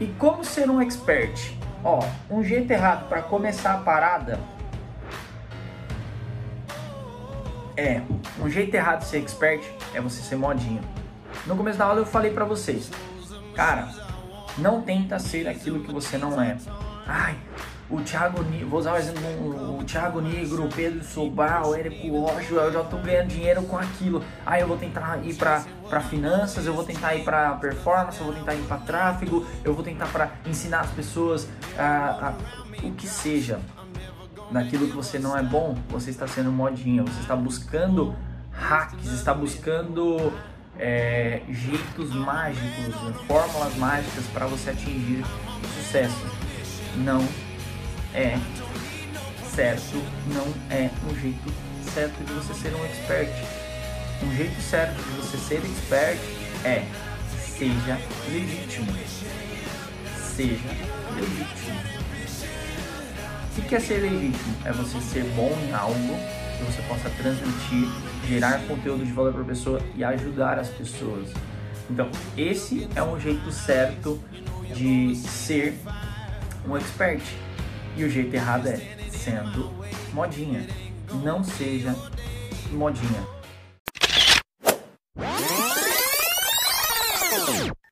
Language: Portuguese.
E como ser um expert? Ó, um jeito errado para começar a parada é um jeito errado de ser expert é você ser modinha. No começo da aula eu falei para vocês, cara, não tenta ser aquilo que você não é. Ai, o Thiago, vou usar o exemplo, o Thiago Negro, o Pedro Sobral, o Érico Rocha, eu já tô ganhando dinheiro com aquilo. Aí eu vou tentar ir para para finanças, eu vou tentar ir para performance, eu vou tentar ir para tráfego, eu vou tentar para ensinar as pessoas a, a, o que seja. Naquilo que você não é bom, você está sendo modinha, você está buscando hacks, está buscando é, jeitos mágicos, fórmulas mágicas para você atingir sucesso. Não é certo, não é um jeito certo de você ser um expert. Um jeito certo de você ser expert é seja legítimo. Seja legítimo. O que é ser legítimo? É você ser bom em algo que você possa transmitir, gerar conteúdo de valor para a pessoa e ajudar as pessoas. Então, esse é um jeito certo de ser um expert. E o jeito errado é sendo modinha. Não seja modinha.